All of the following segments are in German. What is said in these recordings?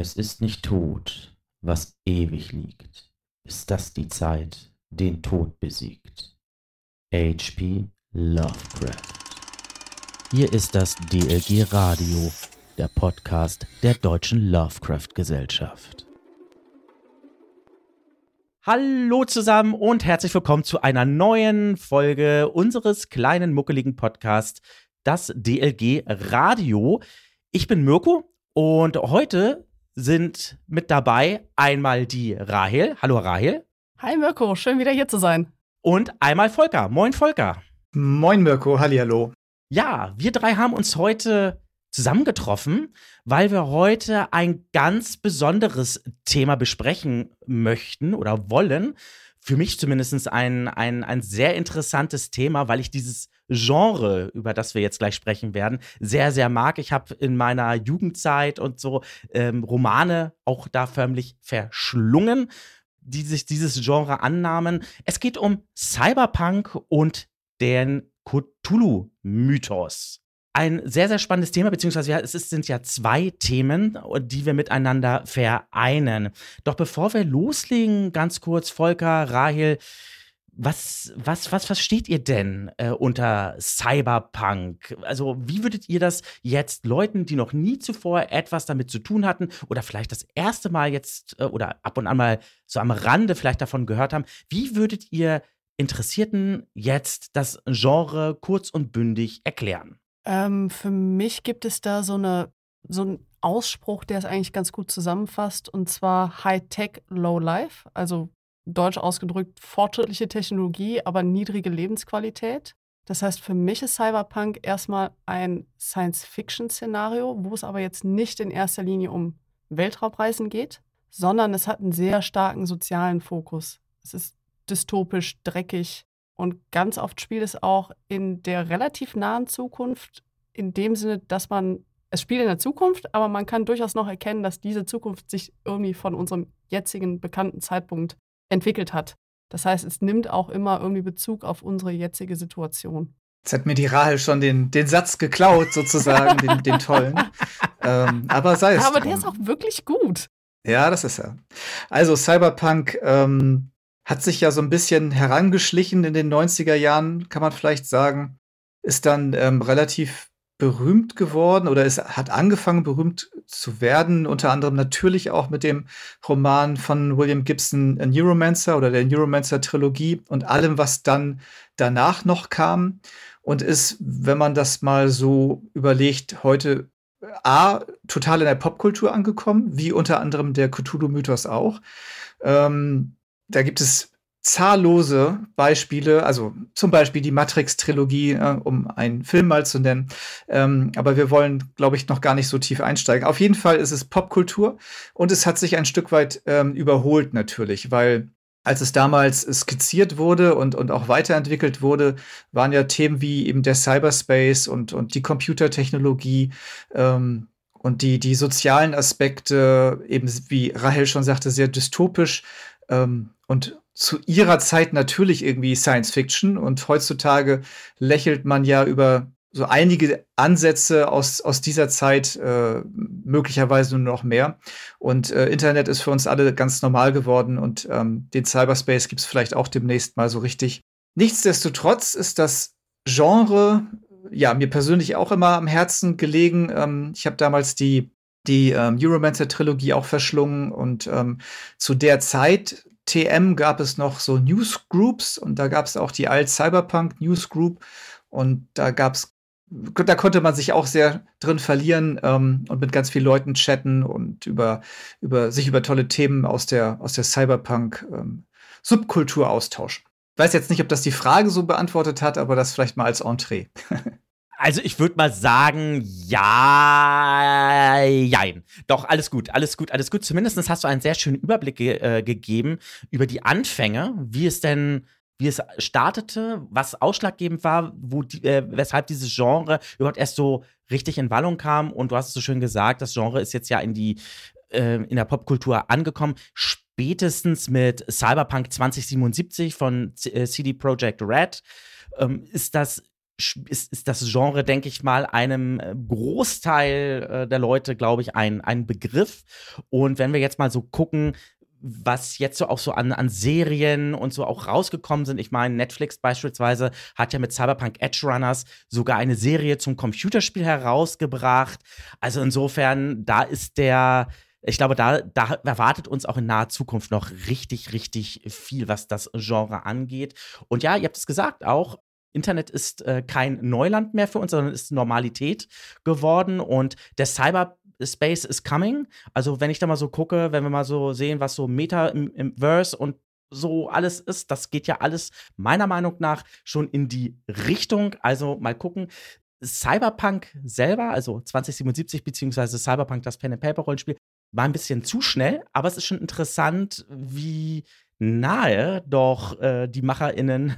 Es ist nicht tot, was ewig liegt. Ist das die Zeit, den Tod besiegt? H.P. Lovecraft. Hier ist das DLG Radio, der Podcast der Deutschen Lovecraft Gesellschaft. Hallo zusammen und herzlich willkommen zu einer neuen Folge unseres kleinen muckeligen Podcasts, das DLG Radio. Ich bin Mirko und heute sind mit dabei einmal die Rahel. Hallo Rahel. Hi Mirko, schön wieder hier zu sein. Und einmal Volker. Moin Volker. Moin Mirko, hallo. Ja, wir drei haben uns heute zusammengetroffen, weil wir heute ein ganz besonderes Thema besprechen möchten oder wollen. Für mich zumindest ein, ein, ein sehr interessantes Thema, weil ich dieses Genre, über das wir jetzt gleich sprechen werden, sehr, sehr mag. Ich habe in meiner Jugendzeit und so ähm, Romane auch da förmlich verschlungen, die sich dieses Genre annahmen. Es geht um Cyberpunk und den Cthulhu-Mythos ein sehr, sehr spannendes Thema, beziehungsweise ja, es sind ja zwei Themen, die wir miteinander vereinen. Doch bevor wir loslegen, ganz kurz, Volker, Rahel, was, was, was versteht ihr denn äh, unter Cyberpunk? Also, wie würdet ihr das jetzt Leuten, die noch nie zuvor etwas damit zu tun hatten oder vielleicht das erste Mal jetzt äh, oder ab und an mal so am Rande vielleicht davon gehört haben, wie würdet ihr Interessierten jetzt das Genre kurz und bündig erklären? Ähm, für mich gibt es da so, eine, so einen Ausspruch, der es eigentlich ganz gut zusammenfasst, und zwar High-Tech, Low-Life, also deutsch ausgedrückt fortschrittliche Technologie, aber niedrige Lebensqualität. Das heißt, für mich ist Cyberpunk erstmal ein Science-Fiction-Szenario, wo es aber jetzt nicht in erster Linie um Weltraumreisen geht, sondern es hat einen sehr starken sozialen Fokus. Es ist dystopisch, dreckig und ganz oft spielt es auch in der relativ nahen Zukunft, in dem Sinne, dass man, es spielt in der Zukunft, aber man kann durchaus noch erkennen, dass diese Zukunft sich irgendwie von unserem jetzigen bekannten Zeitpunkt entwickelt hat. Das heißt, es nimmt auch immer irgendwie Bezug auf unsere jetzige Situation. Jetzt hat mir die Rahel schon den, den Satz geklaut, sozusagen, den, den tollen. Ähm, aber sei es. Ja, aber drum. der ist auch wirklich gut. Ja, das ist er. Also Cyberpunk ähm, hat sich ja so ein bisschen herangeschlichen in den 90er Jahren, kann man vielleicht sagen. Ist dann ähm, relativ berühmt geworden oder es hat angefangen berühmt zu werden, unter anderem natürlich auch mit dem Roman von William Gibson Neuromancer oder der Neuromancer Trilogie und allem, was dann danach noch kam und ist, wenn man das mal so überlegt, heute A, total in der Popkultur angekommen, wie unter anderem der Cthulhu-Mythos auch. Ähm, da gibt es zahllose Beispiele, also zum Beispiel die Matrix-Trilogie, äh, um einen Film mal zu nennen. Ähm, aber wir wollen, glaube ich, noch gar nicht so tief einsteigen. Auf jeden Fall ist es Popkultur und es hat sich ein Stück weit ähm, überholt natürlich, weil als es damals skizziert wurde und, und auch weiterentwickelt wurde, waren ja Themen wie eben der Cyberspace und, und die Computertechnologie ähm, und die, die sozialen Aspekte, eben wie Rahel schon sagte, sehr dystopisch ähm, und zu ihrer Zeit natürlich irgendwie Science Fiction und heutzutage lächelt man ja über so einige Ansätze aus, aus dieser Zeit, äh, möglicherweise nur noch mehr. Und äh, Internet ist für uns alle ganz normal geworden und ähm, den Cyberspace gibt es vielleicht auch demnächst mal so richtig. Nichtsdestotrotz ist das Genre ja mir persönlich auch immer am Herzen gelegen. Ähm, ich habe damals die die ähm, Euromancer-Trilogie auch verschlungen und ähm, zu der Zeit TM gab es noch so Newsgroups und da gab es auch die Alt Cyberpunk Newsgroup und da gab es da konnte man sich auch sehr drin verlieren ähm, und mit ganz vielen Leuten chatten und über, über sich über tolle Themen aus der, aus der Cyberpunk-Subkultur ähm, austauschen. Ich weiß jetzt nicht, ob das die Frage so beantwortet hat, aber das vielleicht mal als Entree. Also ich würde mal sagen, ja, jein. Doch, alles gut, alles gut, alles gut. Zumindest hast du einen sehr schönen Überblick ge äh, gegeben über die Anfänge, wie es denn, wie es startete, was ausschlaggebend war, wo die, äh, weshalb dieses Genre überhaupt erst so richtig in Wallung kam. Und du hast es so schön gesagt, das Genre ist jetzt ja in die äh, in der Popkultur angekommen. Spätestens mit Cyberpunk 2077 von CD äh, Projekt Red ähm, ist das ist, ist das Genre, denke ich mal, einem äh, Großteil äh, der Leute, glaube ich, ein, ein Begriff. Und wenn wir jetzt mal so gucken, was jetzt so auch so an, an Serien und so auch rausgekommen sind. Ich meine, Netflix beispielsweise hat ja mit Cyberpunk Edge Runners sogar eine Serie zum Computerspiel herausgebracht. Also insofern, da ist der, ich glaube, da, da erwartet uns auch in naher Zukunft noch richtig, richtig viel, was das Genre angeht. Und ja, ihr habt es gesagt, auch Internet ist äh, kein Neuland mehr für uns, sondern ist Normalität geworden. Und der Cyberspace is coming. Also, wenn ich da mal so gucke, wenn wir mal so sehen, was so Meta im, im Verse und so alles ist, das geht ja alles meiner Meinung nach schon in die Richtung. Also mal gucken. Cyberpunk selber, also 2077 beziehungsweise Cyberpunk, das Pen and Paper Rollenspiel, war ein bisschen zu schnell, aber es ist schon interessant, wie nahe doch äh, die MacherInnen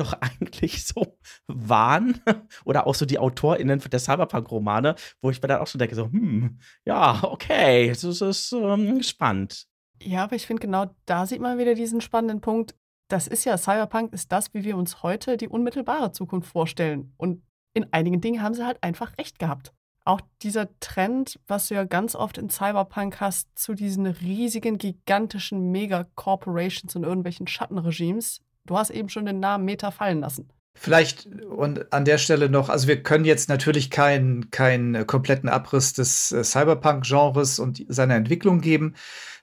doch eigentlich so waren oder auch so die AutorInnen der Cyberpunk-Romane, wo ich mir dann auch schon denke, so, hm, ja, okay, das ist ähm, spannend. Ja, aber ich finde genau da sieht man wieder diesen spannenden Punkt. Das ist ja, Cyberpunk ist das, wie wir uns heute die unmittelbare Zukunft vorstellen. Und in einigen Dingen haben sie halt einfach recht gehabt. Auch dieser Trend, was du ja ganz oft in Cyberpunk hast, zu diesen riesigen, gigantischen Mega-Corporations und irgendwelchen Schattenregimes, Du hast eben schon den Namen Meta fallen lassen. Vielleicht und an der Stelle noch, also wir können jetzt natürlich keinen keinen kompletten Abriss des äh, Cyberpunk-Genres und seiner Entwicklung geben.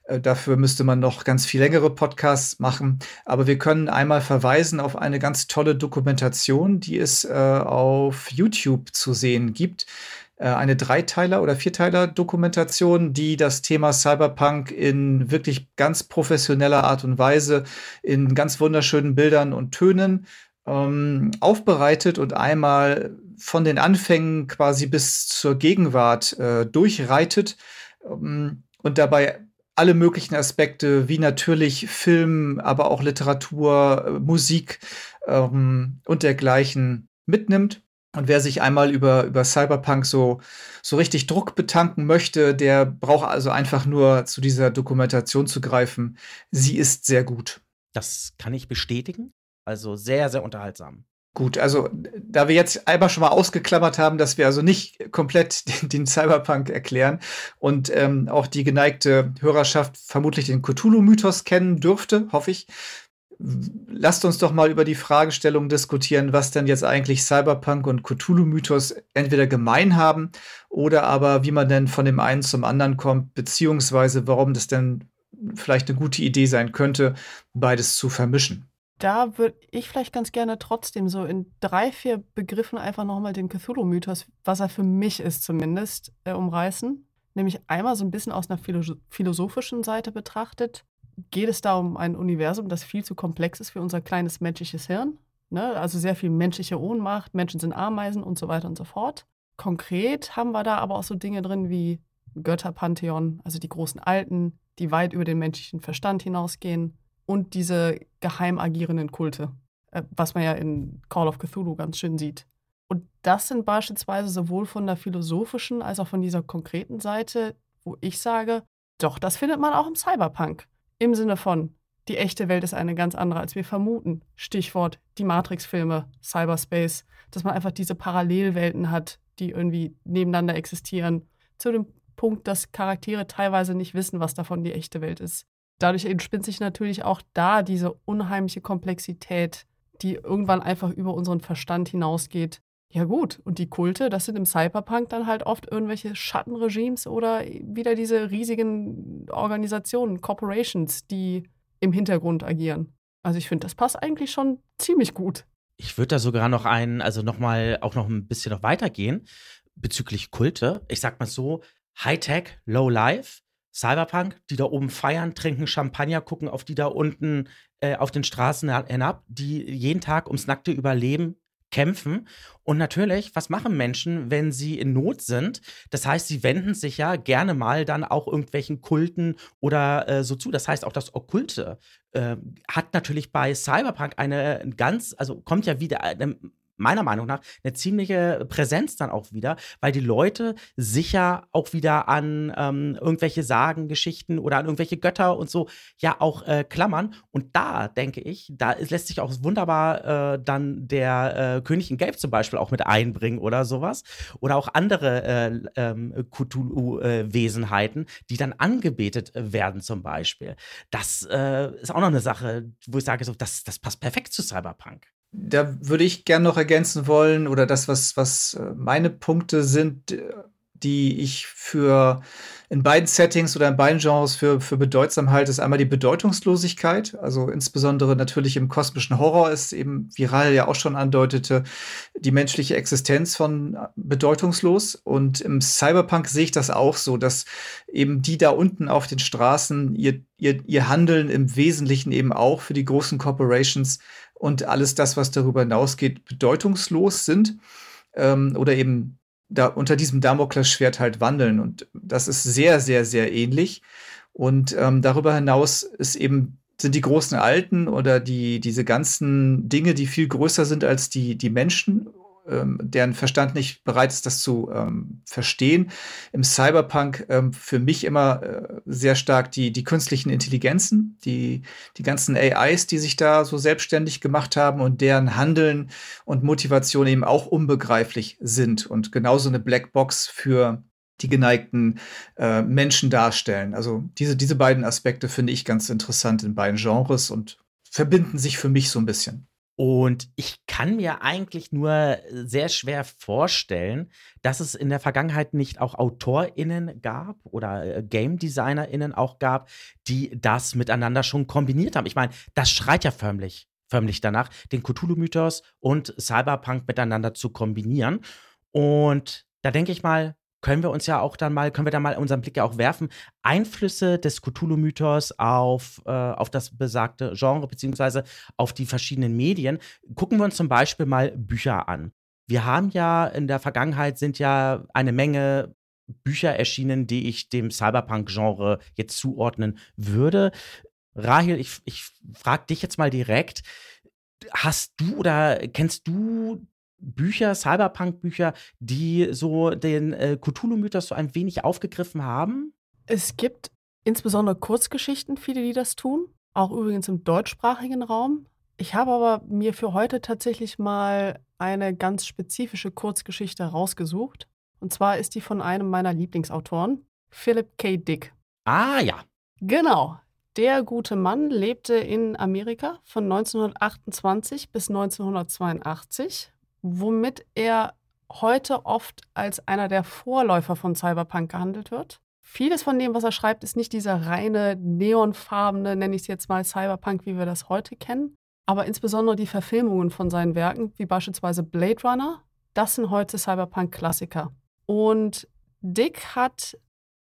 Äh, dafür müsste man noch ganz viel längere Podcasts machen. Aber wir können einmal verweisen auf eine ganz tolle Dokumentation, die es äh, auf YouTube zu sehen gibt. Äh, eine Dreiteiler- oder Vierteiler-Dokumentation, die das Thema Cyberpunk in wirklich ganz professioneller Art und Weise in ganz wunderschönen Bildern und Tönen ähm, aufbereitet und einmal von den Anfängen quasi bis zur Gegenwart äh, durchreitet ähm, und dabei alle möglichen Aspekte wie natürlich Film, aber auch Literatur, äh, Musik ähm, und dergleichen mitnimmt. Und wer sich einmal über, über Cyberpunk so, so richtig Druck betanken möchte, der braucht also einfach nur zu dieser Dokumentation zu greifen. Sie ist sehr gut. Das kann ich bestätigen. Also sehr, sehr unterhaltsam. Gut, also da wir jetzt einmal schon mal ausgeklammert haben, dass wir also nicht komplett den, den Cyberpunk erklären und ähm, auch die geneigte Hörerschaft vermutlich den Cthulhu-Mythos kennen dürfte, hoffe ich, lasst uns doch mal über die Fragestellung diskutieren, was denn jetzt eigentlich Cyberpunk und Cthulhu-Mythos entweder gemein haben oder aber wie man denn von dem einen zum anderen kommt, beziehungsweise warum das denn vielleicht eine gute Idee sein könnte, beides zu vermischen. Da würde ich vielleicht ganz gerne trotzdem so in drei, vier Begriffen einfach nochmal den Cthulhu-Mythos, was er für mich ist zumindest, äh, umreißen. Nämlich einmal so ein bisschen aus einer philosophischen Seite betrachtet geht es da um ein Universum, das viel zu komplex ist für unser kleines menschliches Hirn. Ne? Also sehr viel menschliche Ohnmacht, Menschen sind Ameisen und so weiter und so fort. Konkret haben wir da aber auch so Dinge drin wie Götterpantheon, also die großen Alten, die weit über den menschlichen Verstand hinausgehen und diese geheim agierenden Kulte, äh, was man ja in Call of Cthulhu ganz schön sieht. Und das sind beispielsweise sowohl von der philosophischen als auch von dieser konkreten Seite, wo ich sage, doch, das findet man auch im Cyberpunk. Im Sinne von, die echte Welt ist eine ganz andere, als wir vermuten. Stichwort die Matrix-Filme, Cyberspace, dass man einfach diese Parallelwelten hat, die irgendwie nebeneinander existieren. Zu dem Punkt, dass Charaktere teilweise nicht wissen, was davon die echte Welt ist. Dadurch entspinnt sich natürlich auch da diese unheimliche Komplexität, die irgendwann einfach über unseren Verstand hinausgeht. Ja gut, und die Kulte, das sind im Cyberpunk dann halt oft irgendwelche Schattenregimes oder wieder diese riesigen Organisationen, Corporations, die im Hintergrund agieren. Also ich finde, das passt eigentlich schon ziemlich gut. Ich würde da sogar noch einen, also noch mal auch noch ein bisschen noch weitergehen bezüglich Kulte. Ich sag mal so, Hightech, Low Life, Cyberpunk, die da oben feiern, trinken Champagner, gucken auf die da unten äh, auf den Straßen hinab, die jeden Tag ums nackte Überleben kämpfen. Und natürlich, was machen Menschen, wenn sie in Not sind? Das heißt, sie wenden sich ja gerne mal dann auch irgendwelchen Kulten oder äh, so zu. Das heißt, auch das Okkulte äh, hat natürlich bei Cyberpunk eine ganz, also kommt ja wieder eine meiner Meinung nach eine ziemliche Präsenz dann auch wieder, weil die Leute sicher auch wieder an ähm, irgendwelche Sagen, Geschichten oder an irgendwelche Götter und so ja auch äh, klammern. Und da denke ich, da lässt sich auch wunderbar äh, dann der äh, König in Gelb zum Beispiel auch mit einbringen oder sowas. Oder auch andere äh, ähm, Cthulhu-Wesenheiten, die dann angebetet werden zum Beispiel. Das äh, ist auch noch eine Sache, wo ich sage, so, das, das passt perfekt zu Cyberpunk da würde ich gerne noch ergänzen wollen oder das, was, was äh, meine Punkte sind, äh, die ich für in beiden Settings oder in beiden Genres für, für bedeutsam halte, ist einmal die Bedeutungslosigkeit. Also insbesondere natürlich im kosmischen Horror ist eben, wie Rahel ja auch schon andeutete, die menschliche Existenz von bedeutungslos. Und im Cyberpunk sehe ich das auch so, dass eben die da unten auf den Straßen ihr, ihr, ihr Handeln im Wesentlichen eben auch für die großen Corporations und alles das, was darüber hinausgeht, bedeutungslos sind ähm, oder eben da unter diesem Damoklesschwert halt wandeln. Und das ist sehr, sehr, sehr ähnlich. Und ähm, darüber hinaus ist eben sind die großen Alten oder die, diese ganzen Dinge, die viel größer sind als die, die Menschen ähm, deren Verstand nicht bereit ist, das zu ähm, verstehen. Im Cyberpunk ähm, für mich immer äh, sehr stark die, die künstlichen Intelligenzen, die, die ganzen AIs, die sich da so selbstständig gemacht haben und deren Handeln und Motivation eben auch unbegreiflich sind und genauso eine Blackbox für die geneigten äh, Menschen darstellen. Also diese, diese beiden Aspekte finde ich ganz interessant in beiden Genres und verbinden sich für mich so ein bisschen. Und ich kann mir eigentlich nur sehr schwer vorstellen, dass es in der Vergangenheit nicht auch AutorInnen gab oder äh, Game DesignerInnen auch gab, die das miteinander schon kombiniert haben. Ich meine, das schreit ja förmlich, förmlich danach, den Cthulhu-Mythos und Cyberpunk miteinander zu kombinieren. Und da denke ich mal, können wir uns ja auch dann mal, können wir da mal unseren Blick ja auch werfen, Einflüsse des Cthulhu-Mythos auf, äh, auf das besagte Genre, beziehungsweise auf die verschiedenen Medien. Gucken wir uns zum Beispiel mal Bücher an. Wir haben ja in der Vergangenheit sind ja eine Menge Bücher erschienen, die ich dem Cyberpunk-Genre jetzt zuordnen würde. Rahel, ich, ich frage dich jetzt mal direkt. Hast du oder kennst du Bücher, Cyberpunk-Bücher, die so den äh, Cthulhu-Mythos so ein wenig aufgegriffen haben? Es gibt insbesondere Kurzgeschichten, viele, die das tun. Auch übrigens im deutschsprachigen Raum. Ich habe aber mir für heute tatsächlich mal eine ganz spezifische Kurzgeschichte rausgesucht. Und zwar ist die von einem meiner Lieblingsautoren, Philip K. Dick. Ah ja. Genau. Der gute Mann lebte in Amerika von 1928 bis 1982 womit er heute oft als einer der Vorläufer von Cyberpunk gehandelt wird. Vieles von dem, was er schreibt, ist nicht dieser reine neonfarbene, nenne ich es jetzt mal Cyberpunk, wie wir das heute kennen. Aber insbesondere die Verfilmungen von seinen Werken, wie beispielsweise Blade Runner, das sind heute Cyberpunk-Klassiker. Und Dick hat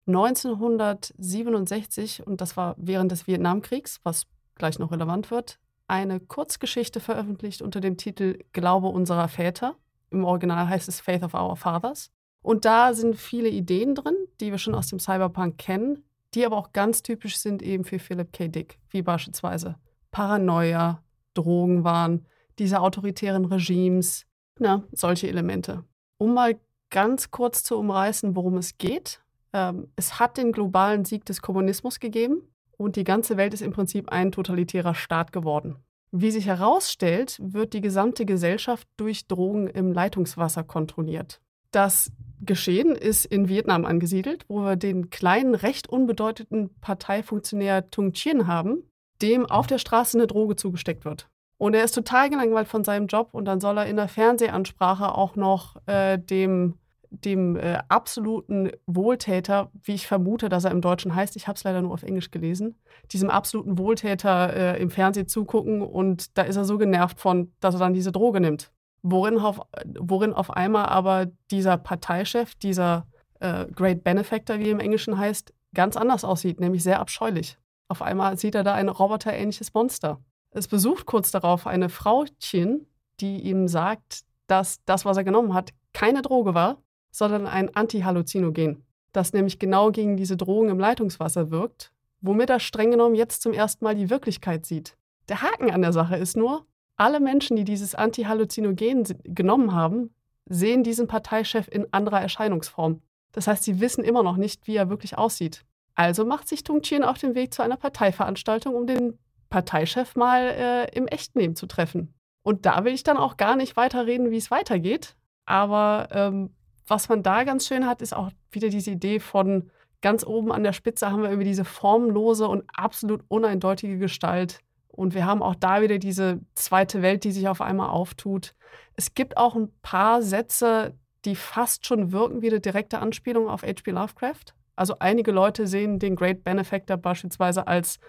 1967, und das war während des Vietnamkriegs, was gleich noch relevant wird, eine Kurzgeschichte veröffentlicht unter dem Titel Glaube unserer Väter. Im Original heißt es Faith of Our Fathers. Und da sind viele Ideen drin, die wir schon aus dem Cyberpunk kennen, die aber auch ganz typisch sind eben für Philip K. Dick, wie beispielsweise Paranoia, Drogenwahn, diese autoritären Regimes, na, solche Elemente. Um mal ganz kurz zu umreißen, worum es geht. Ähm, es hat den globalen Sieg des Kommunismus gegeben und die ganze Welt ist im Prinzip ein totalitärer Staat geworden. Wie sich herausstellt, wird die gesamte Gesellschaft durch Drogen im Leitungswasser kontrolliert. Das Geschehen ist in Vietnam angesiedelt, wo wir den kleinen, recht unbedeutenden Parteifunktionär Tung Chien haben, dem auf der Straße eine Droge zugesteckt wird. Und er ist total gelangweilt von seinem Job und dann soll er in der Fernsehansprache auch noch äh, dem dem äh, absoluten Wohltäter, wie ich vermute, dass er im Deutschen heißt, ich habe es leider nur auf Englisch gelesen, diesem absoluten Wohltäter äh, im Fernsehen zugucken und da ist er so genervt von, dass er dann diese Droge nimmt. Worin auf, worin auf einmal aber dieser Parteichef, dieser äh, Great Benefactor, wie er im Englischen heißt, ganz anders aussieht, nämlich sehr abscheulich. Auf einmal sieht er da ein roboterähnliches Monster. Es besucht kurz darauf eine Frauchen, die ihm sagt, dass das, was er genommen hat, keine Droge war, sondern ein Antihalluzinogen, das nämlich genau gegen diese Drohung im Leitungswasser wirkt, womit er streng genommen jetzt zum ersten Mal die Wirklichkeit sieht. Der Haken an der Sache ist nur, alle Menschen, die dieses Antihalluzinogen genommen haben, sehen diesen Parteichef in anderer Erscheinungsform. Das heißt, sie wissen immer noch nicht, wie er wirklich aussieht. Also macht sich Tung Chien auf den Weg zu einer Parteiveranstaltung, um den Parteichef mal äh, im echten Leben zu treffen. Und da will ich dann auch gar nicht weiterreden, wie es weitergeht. Aber ähm, was man da ganz schön hat, ist auch wieder diese Idee von ganz oben an der Spitze haben wir irgendwie diese formlose und absolut uneindeutige Gestalt. Und wir haben auch da wieder diese zweite Welt, die sich auf einmal auftut. Es gibt auch ein paar Sätze, die fast schon wirken wie eine direkte Anspielung auf H.P. Lovecraft. Also einige Leute sehen den Great Benefactor beispielsweise als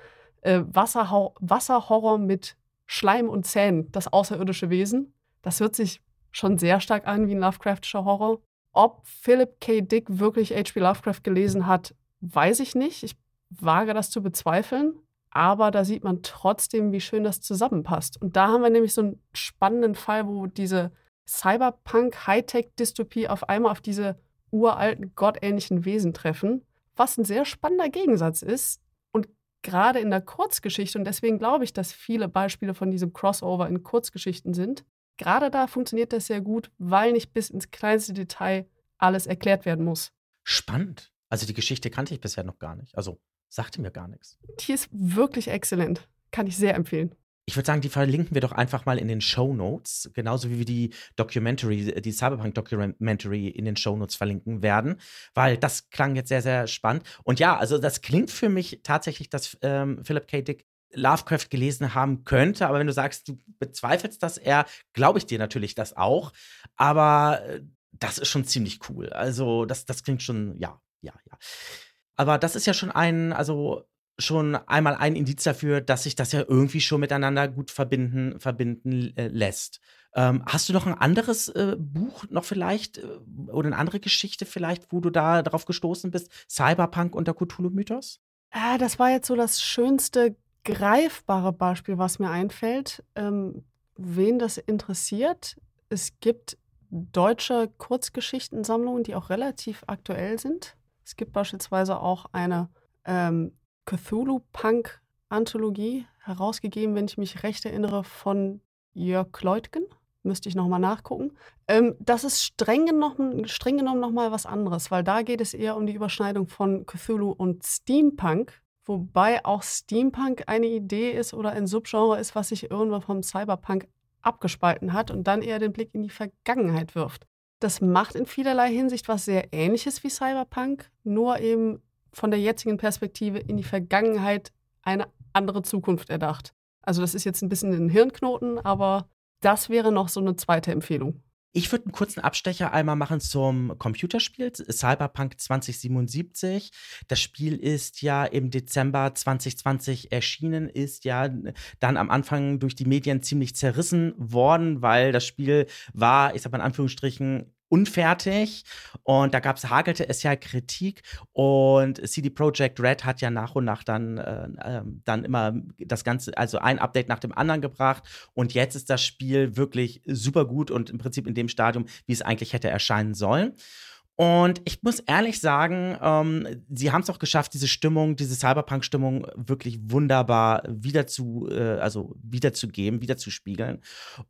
äh, Wasserhor Wasserhorror mit Schleim und Zähnen, das außerirdische Wesen. Das hört sich schon sehr stark an wie ein Lovecraftscher Horror. Ob Philip K. Dick wirklich H.P. Lovecraft gelesen hat, weiß ich nicht. Ich wage das zu bezweifeln. Aber da sieht man trotzdem, wie schön das zusammenpasst. Und da haben wir nämlich so einen spannenden Fall, wo diese Cyberpunk-Hightech-Dystopie auf einmal auf diese uralten, gottähnlichen Wesen treffen, was ein sehr spannender Gegensatz ist. Und gerade in der Kurzgeschichte, und deswegen glaube ich, dass viele Beispiele von diesem Crossover in Kurzgeschichten sind, gerade da funktioniert das sehr gut, weil nicht bis ins kleinste Detail alles erklärt werden muss. Spannend. Also die Geschichte kannte ich bisher noch gar nicht. Also sagte mir gar nichts. Die ist wirklich exzellent. Kann ich sehr empfehlen. Ich würde sagen, die verlinken wir doch einfach mal in den Show Notes, genauso wie wir die Documentary, die Cyberpunk Documentary in den Show Notes verlinken werden, weil das klang jetzt sehr, sehr spannend. Und ja, also das klingt für mich tatsächlich, dass ähm, Philip K. Dick Lovecraft gelesen haben könnte, aber wenn du sagst, du bezweifelst das eher, glaube ich dir natürlich das auch. Aber äh, das ist schon ziemlich cool. Also, das, das klingt schon, ja, ja, ja. Aber das ist ja schon ein, also schon einmal ein Indiz dafür, dass sich das ja irgendwie schon miteinander gut verbinden, verbinden äh, lässt. Ähm, hast du noch ein anderes äh, Buch noch vielleicht äh, oder eine andere Geschichte vielleicht, wo du da drauf gestoßen bist? Cyberpunk und der Cthulhu-Mythos? Ah, das war jetzt so das schönste greifbare Beispiel, was mir einfällt. Ähm, wen das interessiert, es gibt deutsche Kurzgeschichtensammlungen, die auch relativ aktuell sind. Es gibt beispielsweise auch eine ähm, Cthulhu-Punk-Anthologie, herausgegeben, wenn ich mich recht erinnere, von Jörg Kleutgen. Müsste ich nochmal nachgucken. Ähm, das ist streng genommen, streng genommen nochmal was anderes, weil da geht es eher um die Überschneidung von Cthulhu und Steampunk. Wobei auch Steampunk eine Idee ist oder ein Subgenre ist, was sich irgendwann vom Cyberpunk abgespalten hat und dann eher den Blick in die Vergangenheit wirft. Das macht in vielerlei Hinsicht was sehr ähnliches wie Cyberpunk, nur eben von der jetzigen Perspektive in die Vergangenheit eine andere Zukunft erdacht. Also das ist jetzt ein bisschen ein Hirnknoten, aber das wäre noch so eine zweite Empfehlung. Ich würde einen kurzen Abstecher einmal machen zum Computerspiel Cyberpunk 2077. Das Spiel ist ja im Dezember 2020 erschienen, ist ja dann am Anfang durch die Medien ziemlich zerrissen worden, weil das Spiel war, ich sag mal in Anführungsstrichen, unfertig und da gab's hagelte es ja Kritik und CD Projekt Red hat ja nach und nach dann äh, äh, dann immer das ganze also ein Update nach dem anderen gebracht und jetzt ist das Spiel wirklich super gut und im Prinzip in dem Stadium, wie es eigentlich hätte erscheinen sollen. Und ich muss ehrlich sagen, ähm, sie haben es auch geschafft, diese Stimmung, diese Cyberpunk-Stimmung wirklich wunderbar wieder zu, äh, also wiederzugeben, wiederzuspiegeln.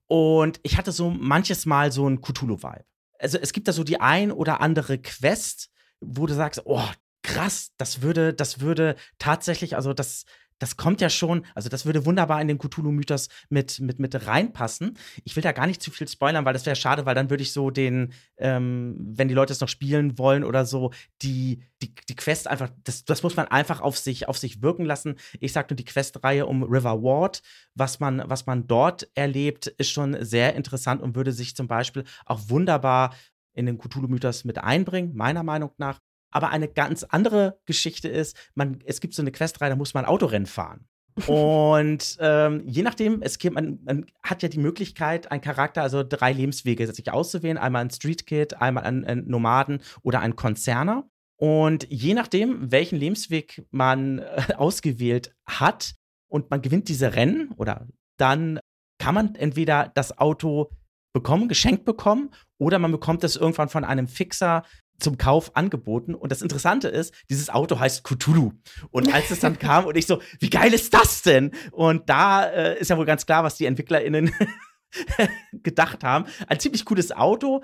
Und ich hatte so manches Mal so ein Cthulhu-Vibe also es gibt da so die ein oder andere Quest, wo du sagst, oh, krass, das würde, das würde tatsächlich, also das, das kommt ja schon, also das würde wunderbar in den Cthulhu-Mythos mit, mit, mit reinpassen. Ich will da gar nicht zu viel spoilern, weil das wäre schade, weil dann würde ich so den, ähm, wenn die Leute es noch spielen wollen oder so, die, die, die Quest einfach, das, das muss man einfach auf sich, auf sich wirken lassen. Ich sag nur die Questreihe um River Ward, was man, was man dort erlebt, ist schon sehr interessant und würde sich zum Beispiel auch wunderbar in den Cthulhu-Mythos mit einbringen, meiner Meinung nach. Aber eine ganz andere Geschichte ist, man, es gibt so eine Questreihe, da muss man Autorennen fahren. und ähm, je nachdem, es gibt, man, man, hat ja die Möglichkeit, einen Charakter, also drei Lebenswege sich auszuwählen: einmal ein Street Kid, einmal ein, ein Nomaden oder ein Konzerner. Und je nachdem, welchen Lebensweg man äh, ausgewählt hat und man gewinnt diese Rennen oder dann kann man entweder das Auto bekommen, geschenkt bekommen, oder man bekommt es irgendwann von einem Fixer zum Kauf angeboten. Und das Interessante ist, dieses Auto heißt Cthulhu. Und als es dann kam und ich so, wie geil ist das denn? Und da äh, ist ja wohl ganz klar, was die EntwicklerInnen gedacht haben. Ein ziemlich cooles Auto.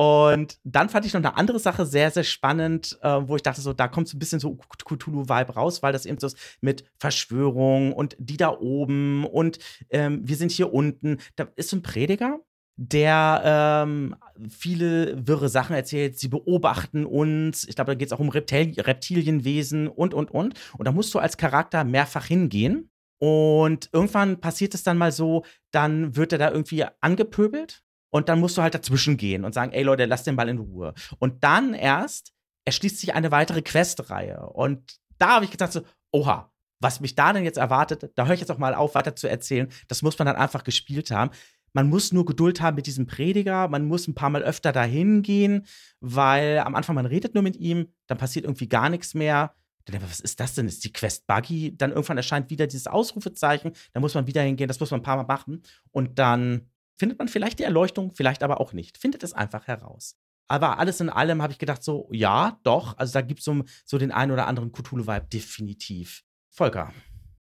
Und dann fand ich noch eine andere Sache sehr, sehr spannend, äh, wo ich dachte, so, da kommt so ein bisschen so Cthulhu-Vibe raus, weil das eben so ist mit Verschwörung und die da oben und ähm, wir sind hier unten. Da ist so ein Prediger, der ähm, viele wirre Sachen erzählt. Sie beobachten uns. Ich glaube, da geht es auch um Reptil Reptilienwesen und, und, und. Und da musst du als Charakter mehrfach hingehen. Und irgendwann passiert es dann mal so, dann wird er da irgendwie angepöbelt. Und dann musst du halt dazwischen gehen und sagen, ey Leute, lass den Ball in Ruhe. Und dann erst erschließt sich eine weitere Questreihe. Und da habe ich gedacht so, oha, was mich da denn jetzt erwartet, da höre ich jetzt auch mal auf, weiter zu erzählen. Das muss man dann einfach gespielt haben. Man muss nur Geduld haben mit diesem Prediger, man muss ein paar Mal öfter dahin gehen, weil am Anfang man redet nur mit ihm, dann passiert irgendwie gar nichts mehr. Dann, was ist das denn? Ist die Quest buggy? Dann irgendwann erscheint wieder dieses Ausrufezeichen, dann muss man wieder hingehen, das muss man ein paar Mal machen und dann findet man vielleicht die Erleuchtung, vielleicht aber auch nicht. Findet es einfach heraus. Aber alles in allem habe ich gedacht, so, ja, doch. Also da gibt es so, so den einen oder anderen Cthulhu-Vibe definitiv. Volker.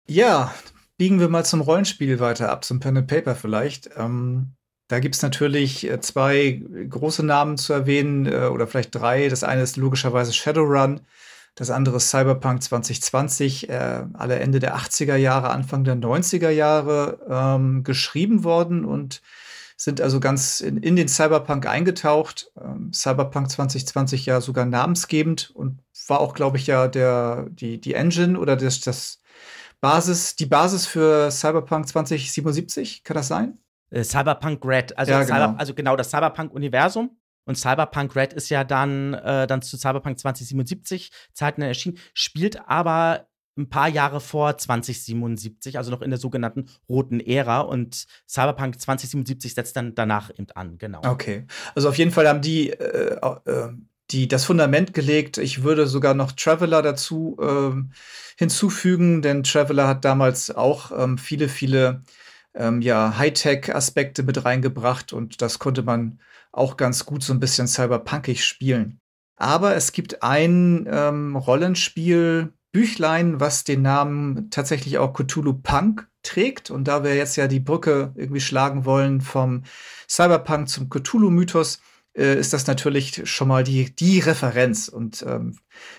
Ja, biegen wir mal zum Rollenspiel weiter ab, zum Pen and Paper vielleicht. Ähm, da gibt es natürlich äh, zwei große Namen zu erwähnen äh, oder vielleicht drei. Das eine ist logischerweise Shadowrun, das andere ist Cyberpunk 2020, äh, alle Ende der 80er Jahre, Anfang der 90er Jahre ähm, geschrieben worden und sind also ganz in, in den Cyberpunk eingetaucht. Ähm, Cyberpunk 2020 ja sogar namensgebend und war auch, glaube ich, ja der, die, die Engine oder das, das Basis, die Basis für Cyberpunk 2077, kann das sein? Äh, Cyberpunk Red, also, ja, Cyber, genau. also genau das Cyberpunk-Universum. Und Cyberpunk Red ist ja dann, äh, dann zu Cyberpunk 2077 Zeiten erschienen, spielt aber ein paar Jahre vor 2077, also noch in der sogenannten roten Ära. Und Cyberpunk 2077 setzt dann danach eben an, genau. Okay. Also auf jeden Fall haben die äh, äh, die, das Fundament gelegt. Ich würde sogar noch Traveler dazu ähm, hinzufügen, denn Traveler hat damals auch ähm, viele, viele ähm, ja, Hightech-Aspekte mit reingebracht und das konnte man auch ganz gut so ein bisschen cyberpunkig spielen. Aber es gibt ein ähm, Rollenspiel, Büchlein, was den Namen tatsächlich auch Cthulhu Punk trägt. Und da wir jetzt ja die Brücke irgendwie schlagen wollen vom Cyberpunk zum Cthulhu-Mythos, äh, ist das natürlich schon mal die, die Referenz. Und ähm,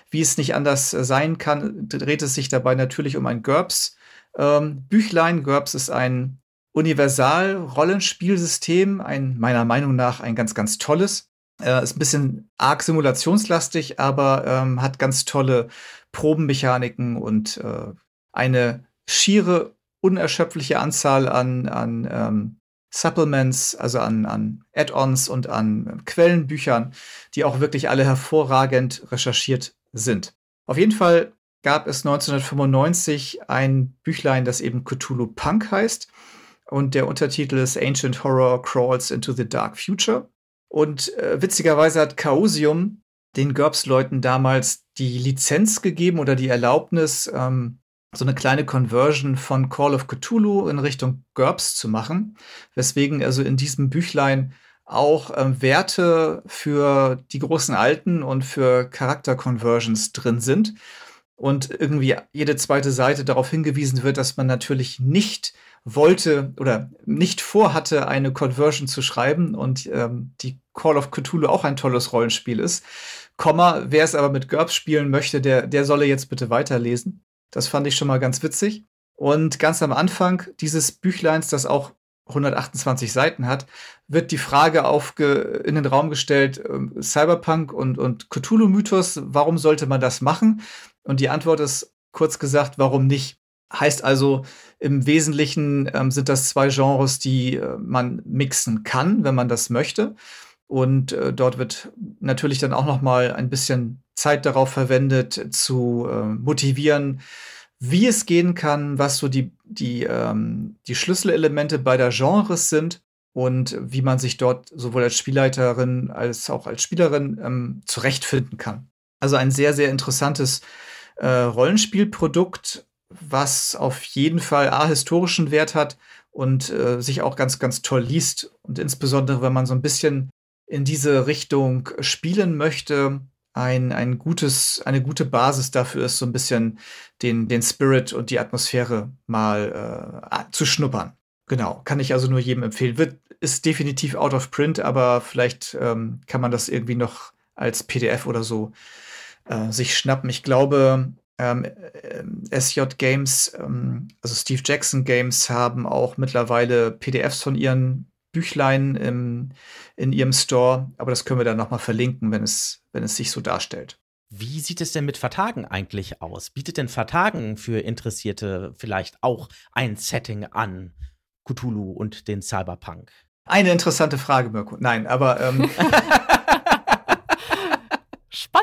wie es nicht anders sein kann, dreht es sich dabei natürlich um ein GURPS. Ähm, Büchlein GURPS ist ein Universal-Rollenspielsystem, ein meiner Meinung nach ein ganz, ganz tolles. Äh, ist ein bisschen arg simulationslastig, aber ähm, hat ganz tolle Probenmechaniken und äh, eine schiere, unerschöpfliche Anzahl an, an ähm, Supplements, also an, an Add-ons und an Quellenbüchern, die auch wirklich alle hervorragend recherchiert sind. Auf jeden Fall gab es 1995 ein Büchlein, das eben Cthulhu Punk heißt. Und der Untertitel ist Ancient Horror Crawls into the Dark Future. Und äh, witzigerweise hat Chaosium den GURPS-Leuten damals die Lizenz gegeben oder die Erlaubnis, ähm, so eine kleine Conversion von Call of Cthulhu in Richtung GURPS zu machen, weswegen also in diesem Büchlein auch ähm, Werte für die großen Alten und für Charakter-Conversions drin sind und irgendwie jede zweite Seite darauf hingewiesen wird, dass man natürlich nicht wollte oder nicht vorhatte, eine Conversion zu schreiben und ähm, die Call of Cthulhu auch ein tolles Rollenspiel ist. Komma, wer es aber mit GURPS spielen möchte, der, der solle jetzt bitte weiterlesen. Das fand ich schon mal ganz witzig. Und ganz am Anfang dieses Büchleins, das auch 128 Seiten hat, wird die Frage aufge in den Raum gestellt, äh, Cyberpunk und, und Cthulhu-Mythos, warum sollte man das machen? Und die Antwort ist kurz gesagt, warum nicht? Heißt also, im Wesentlichen ähm, sind das zwei Genres, die äh, man mixen kann, wenn man das möchte. Und äh, dort wird natürlich dann auch noch mal ein bisschen Zeit darauf verwendet, zu äh, motivieren, wie es gehen kann, was so die, die, ähm, die Schlüsselelemente beider Genres sind und wie man sich dort sowohl als Spielleiterin als auch als Spielerin ähm, zurechtfinden kann. Also ein sehr, sehr interessantes äh, Rollenspielprodukt, was auf jeden Fall historischen Wert hat und äh, sich auch ganz, ganz toll liest. Und insbesondere, wenn man so ein bisschen in diese Richtung spielen möchte, ein, ein gutes, eine gute Basis dafür ist, so ein bisschen den, den Spirit und die Atmosphäre mal äh, zu schnuppern. Genau, kann ich also nur jedem empfehlen. Wird, ist definitiv out of print, aber vielleicht ähm, kann man das irgendwie noch als PDF oder so äh, sich schnappen. Ich glaube, ähm, äh, SJ Games, ähm, also Steve Jackson Games, haben auch mittlerweile PDFs von ihren Büchlein im, in ihrem Store, aber das können wir dann nochmal verlinken, wenn es, wenn es sich so darstellt. Wie sieht es denn mit Vertagen eigentlich aus? Bietet denn Vertagen für Interessierte vielleicht auch ein Setting an? Cthulhu und den Cyberpunk? Eine interessante Frage, Mirko. Nein, aber ähm,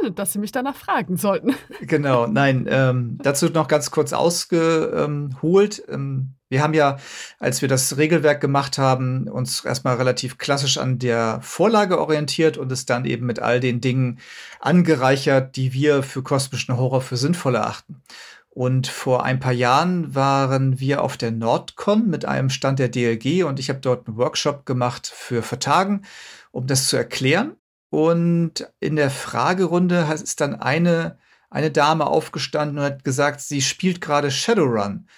Spannend, dass Sie mich danach fragen sollten. Genau, nein, ähm, dazu noch ganz kurz ausgeholt. Ähm, wir haben ja, als wir das Regelwerk gemacht haben, uns erstmal relativ klassisch an der Vorlage orientiert und es dann eben mit all den Dingen angereichert, die wir für kosmischen Horror für sinnvoll erachten. Und vor ein paar Jahren waren wir auf der Nordcon mit einem Stand der DLG und ich habe dort einen Workshop gemacht für Vertagen, um das zu erklären. Und in der Fragerunde ist dann eine, eine Dame aufgestanden und hat gesagt, sie spielt gerade Shadowrun.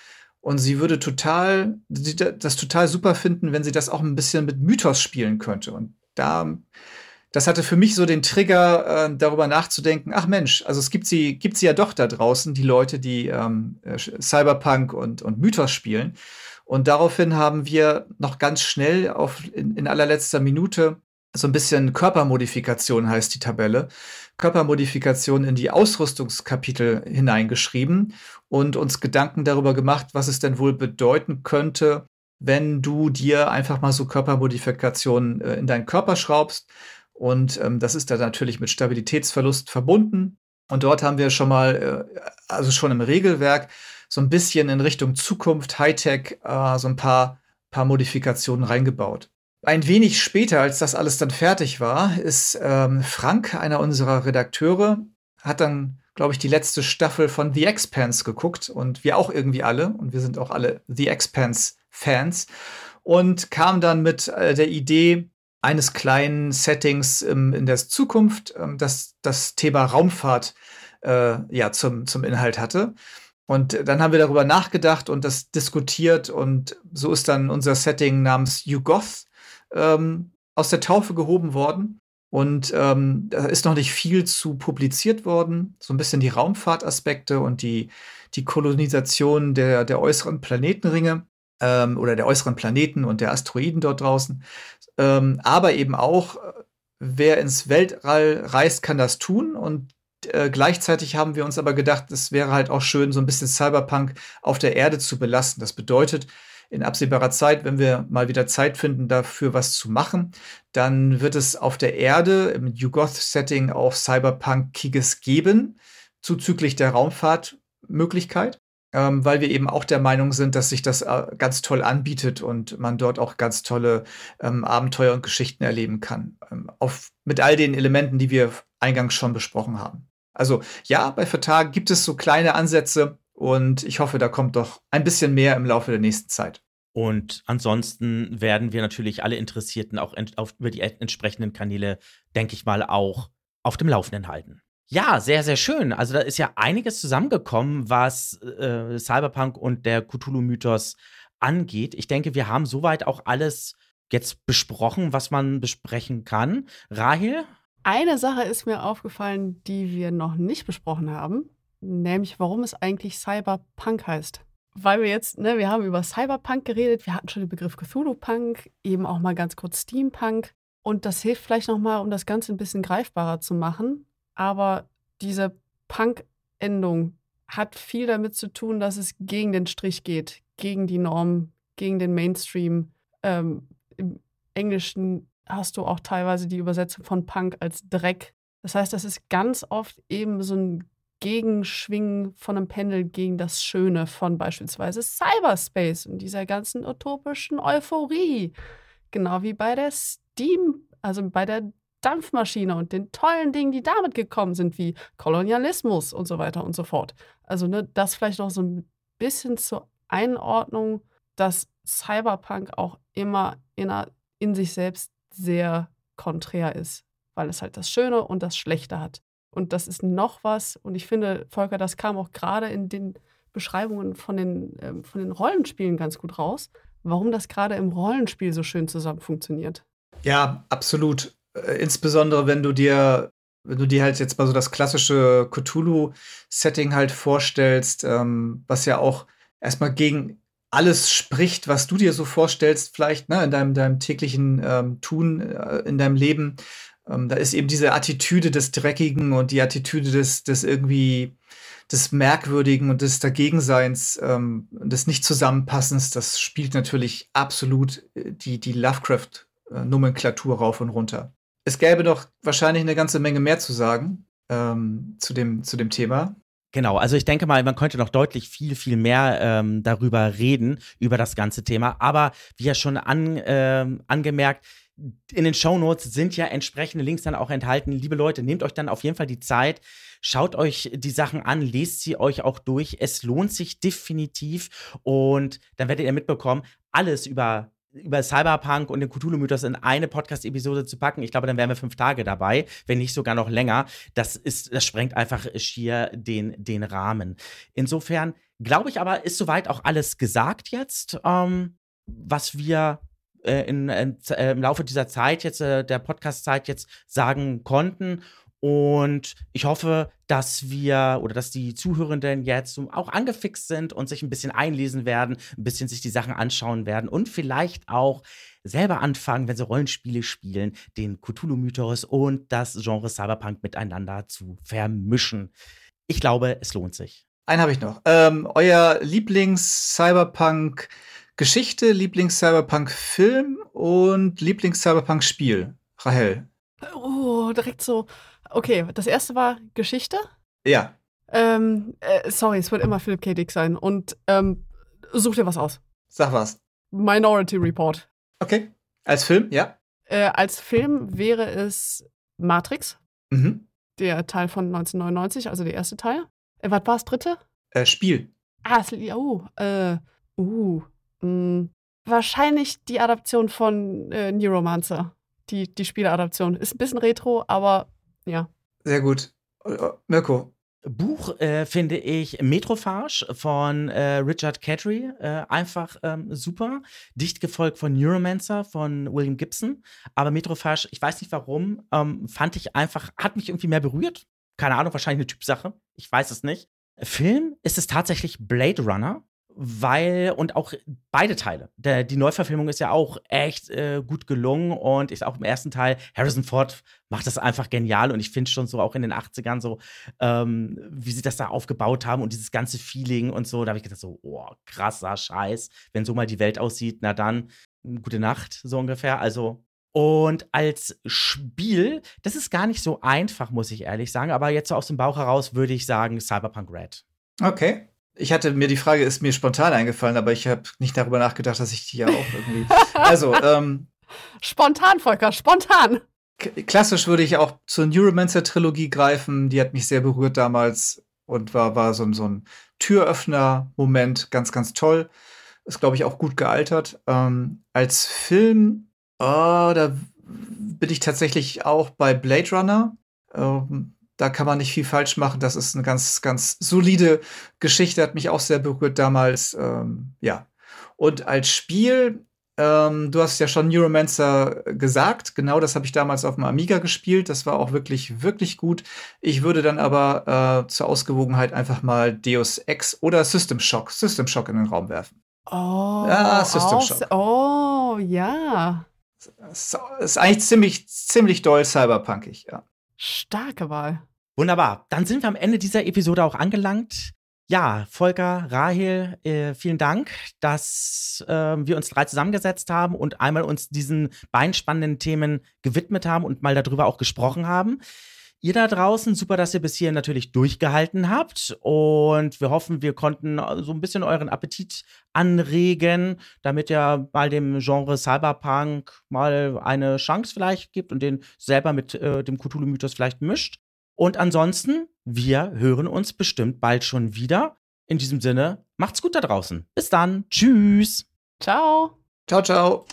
Und sie würde total, das total super finden, wenn sie das auch ein bisschen mit Mythos spielen könnte. Und da, das hatte für mich so den Trigger, äh, darüber nachzudenken, ach Mensch, also es gibt sie, gibt sie ja doch da draußen, die Leute, die ähm, äh, Cyberpunk und, und Mythos spielen. Und daraufhin haben wir noch ganz schnell auf, in, in allerletzter Minute so ein bisschen Körpermodifikation heißt die Tabelle, Körpermodifikation in die Ausrüstungskapitel hineingeschrieben und uns Gedanken darüber gemacht, was es denn wohl bedeuten könnte, wenn du dir einfach mal so Körpermodifikationen äh, in deinen Körper schraubst. Und ähm, das ist dann natürlich mit Stabilitätsverlust verbunden. Und dort haben wir schon mal, äh, also schon im Regelwerk, so ein bisschen in Richtung Zukunft, Hightech, äh, so ein paar, paar Modifikationen reingebaut. Ein wenig später, als das alles dann fertig war, ist ähm, Frank, einer unserer Redakteure, hat dann, glaube ich, die letzte Staffel von The Expanse geguckt und wir auch irgendwie alle und wir sind auch alle The Expanse Fans und kam dann mit äh, der Idee eines kleinen Settings ähm, in der Zukunft, ähm, das das Thema Raumfahrt äh, ja zum zum Inhalt hatte. Und dann haben wir darüber nachgedacht und das diskutiert und so ist dann unser Setting namens YouGoth ähm, aus der Taufe gehoben worden. Und ähm, da ist noch nicht viel zu publiziert worden. So ein bisschen die Raumfahrtaspekte und die, die Kolonisation der, der äußeren Planetenringe ähm, oder der äußeren Planeten und der Asteroiden dort draußen. Ähm, aber eben auch, wer ins Weltall reist, kann das tun. Und äh, gleichzeitig haben wir uns aber gedacht, es wäre halt auch schön, so ein bisschen Cyberpunk auf der Erde zu belasten. Das bedeutet, in absehbarer Zeit, wenn wir mal wieder Zeit finden, dafür was zu machen, dann wird es auf der Erde im YouGoth-Setting auch Cyberpunk-Kiges geben, zuzüglich der Raumfahrtmöglichkeit. Ähm, weil wir eben auch der Meinung sind, dass sich das äh, ganz toll anbietet und man dort auch ganz tolle ähm, Abenteuer und Geschichten erleben kann. Ähm, auf, mit all den Elementen, die wir eingangs schon besprochen haben. Also ja, bei Vertag gibt es so kleine Ansätze, und ich hoffe, da kommt doch ein bisschen mehr im Laufe der nächsten Zeit. Und ansonsten werden wir natürlich alle Interessierten auch auf, über die entsprechenden Kanäle, denke ich mal, auch auf dem Laufenden halten. Ja, sehr, sehr schön. Also da ist ja einiges zusammengekommen, was äh, Cyberpunk und der Cthulhu-Mythos angeht. Ich denke, wir haben soweit auch alles jetzt besprochen, was man besprechen kann. Rahel? Eine Sache ist mir aufgefallen, die wir noch nicht besprochen haben nämlich warum es eigentlich Cyberpunk heißt. Weil wir jetzt, ne, wir haben über Cyberpunk geredet, wir hatten schon den Begriff Cthulhu-Punk, eben auch mal ganz kurz Steampunk. Und das hilft vielleicht nochmal, um das Ganze ein bisschen greifbarer zu machen. Aber diese Punk-Endung hat viel damit zu tun, dass es gegen den Strich geht, gegen die Norm, gegen den Mainstream. Ähm, Im Englischen hast du auch teilweise die Übersetzung von Punk als Dreck. Das heißt, das ist ganz oft eben so ein Gegenschwingen von einem Pendel gegen das Schöne von beispielsweise Cyberspace und dieser ganzen utopischen Euphorie. Genau wie bei der Steam, also bei der Dampfmaschine und den tollen Dingen, die damit gekommen sind, wie Kolonialismus und so weiter und so fort. Also ne, das vielleicht noch so ein bisschen zur Einordnung, dass Cyberpunk auch immer in, in sich selbst sehr konträr ist, weil es halt das Schöne und das Schlechte hat. Und das ist noch was, und ich finde, Volker, das kam auch gerade in den Beschreibungen von den, ähm, von den Rollenspielen ganz gut raus, warum das gerade im Rollenspiel so schön zusammen funktioniert. Ja, absolut. Äh, insbesondere wenn du dir, wenn du dir halt jetzt mal so das klassische Cthulhu-Setting halt vorstellst, ähm, was ja auch erstmal gegen alles spricht, was du dir so vorstellst, vielleicht ne, in deinem, deinem täglichen ähm, Tun, äh, in deinem Leben. Ähm, da ist eben diese Attitüde des Dreckigen und die Attitüde des, des irgendwie des Merkwürdigen und des Dagegenseins, ähm, des Nicht-Zusammenpassens, das spielt natürlich absolut äh, die, die Lovecraft-Nomenklatur rauf und runter. Es gäbe doch wahrscheinlich eine ganze Menge mehr zu sagen ähm, zu, dem, zu dem Thema. Genau, also ich denke mal, man könnte noch deutlich viel, viel mehr ähm, darüber reden, über das ganze Thema. Aber wie ja schon an, äh, angemerkt, in den Show Notes sind ja entsprechende Links dann auch enthalten. Liebe Leute, nehmt euch dann auf jeden Fall die Zeit, schaut euch die Sachen an, lest sie euch auch durch. Es lohnt sich definitiv und dann werdet ihr mitbekommen, alles über über Cyberpunk und den Cthulhu-Mythos in eine Podcast-Episode zu packen, ich glaube, dann wären wir fünf Tage dabei, wenn nicht sogar noch länger. Das ist, das sprengt einfach schier den, den Rahmen. Insofern glaube ich aber, ist soweit auch alles gesagt jetzt, ähm, was wir äh, in, in, äh, im Laufe dieser Zeit jetzt, äh, der Podcast-Zeit jetzt sagen konnten. Und ich hoffe, dass wir oder dass die Zuhörenden jetzt auch angefixt sind und sich ein bisschen einlesen werden, ein bisschen sich die Sachen anschauen werden und vielleicht auch selber anfangen, wenn sie Rollenspiele spielen, den Cthulhu-Mythos und das Genre Cyberpunk miteinander zu vermischen. Ich glaube, es lohnt sich. Einen habe ich noch. Ähm, euer Lieblings-Cyberpunk- Geschichte, Lieblings-Cyberpunk-Film und Lieblings-Cyberpunk-Spiel. Rahel. Oh, direkt so Okay, das erste war Geschichte. Ja. Ähm, äh, sorry, es wird immer Philip K. Dick sein. Und ähm, such dir was aus. Sag was. Minority Report. Okay. Als Film, ja. Äh, als Film wäre es Matrix. Mhm. Der Teil von 1999, also der erste Teil. Äh, was war das dritte? Äh, Spiel. Ah, oh, äh, uh, mh, mm, wahrscheinlich die Adaption von äh, Neuromancer. Die, die Spieleadaption. Ist ein bisschen retro, aber ja. Sehr gut. Äh, Mirko. Buch äh, finde ich Metrophage von äh, Richard Cadry. Äh, einfach ähm, super. Dicht gefolgt von Neuromancer von William Gibson. Aber Metrophage, ich weiß nicht warum, ähm, fand ich einfach, hat mich irgendwie mehr berührt. Keine Ahnung, wahrscheinlich eine Typsache. Ich weiß es nicht. Film ist es tatsächlich Blade Runner weil und auch beide Teile. Der, die Neuverfilmung ist ja auch echt äh, gut gelungen und ist auch im ersten Teil, Harrison Ford macht das einfach genial und ich finde schon so auch in den 80ern so, ähm, wie sie das da aufgebaut haben und dieses ganze Feeling und so, da habe ich gedacht so, oh, krasser Scheiß, wenn so mal die Welt aussieht, na dann, gute Nacht, so ungefähr, also und als Spiel, das ist gar nicht so einfach, muss ich ehrlich sagen, aber jetzt so aus dem Bauch heraus würde ich sagen Cyberpunk Red. Okay. Ich hatte mir die Frage, ist mir spontan eingefallen, aber ich habe nicht darüber nachgedacht, dass ich die ja auch irgendwie. Also, ähm. Spontan, Volker, spontan. Klassisch würde ich auch zur Neuromancer-Trilogie greifen. Die hat mich sehr berührt damals und war, war so, so ein Türöffner-Moment. Ganz, ganz toll. Ist, glaube ich, auch gut gealtert. Ähm, als Film, oh, da bin ich tatsächlich auch bei Blade Runner. Ähm, da kann man nicht viel falsch machen. Das ist eine ganz, ganz solide Geschichte, hat mich auch sehr berührt damals. Ähm, ja. Und als Spiel, ähm, du hast ja schon Neuromancer gesagt, genau das habe ich damals auf dem Amiga gespielt. Das war auch wirklich, wirklich gut. Ich würde dann aber äh, zur Ausgewogenheit einfach mal Deus Ex oder System Shock, System Shock in den Raum werfen. Oh, ja, System Shock. Oh, ja. Das ist eigentlich ziemlich, ziemlich doll cyberpunkig, ja. Starke Wahl. Wunderbar. Dann sind wir am Ende dieser Episode auch angelangt. Ja, Volker, Rahel, äh, vielen Dank, dass äh, wir uns drei zusammengesetzt haben und einmal uns diesen beinspannenden Themen gewidmet haben und mal darüber auch gesprochen haben. Ihr da draußen, super, dass ihr bis hier natürlich durchgehalten habt. Und wir hoffen, wir konnten so ein bisschen euren Appetit anregen, damit ihr mal dem Genre Cyberpunk mal eine Chance vielleicht gibt und den selber mit äh, dem Cthulhu-Mythos vielleicht mischt. Und ansonsten, wir hören uns bestimmt bald schon wieder. In diesem Sinne, macht's gut da draußen. Bis dann. Tschüss. Ciao. Ciao, ciao.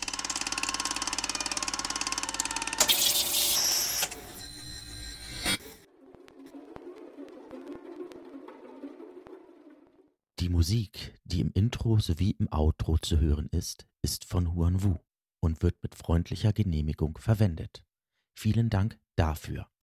Die Musik, die im Intro sowie im Outro zu hören ist, ist von Huan Wu und wird mit freundlicher Genehmigung verwendet. Vielen Dank dafür.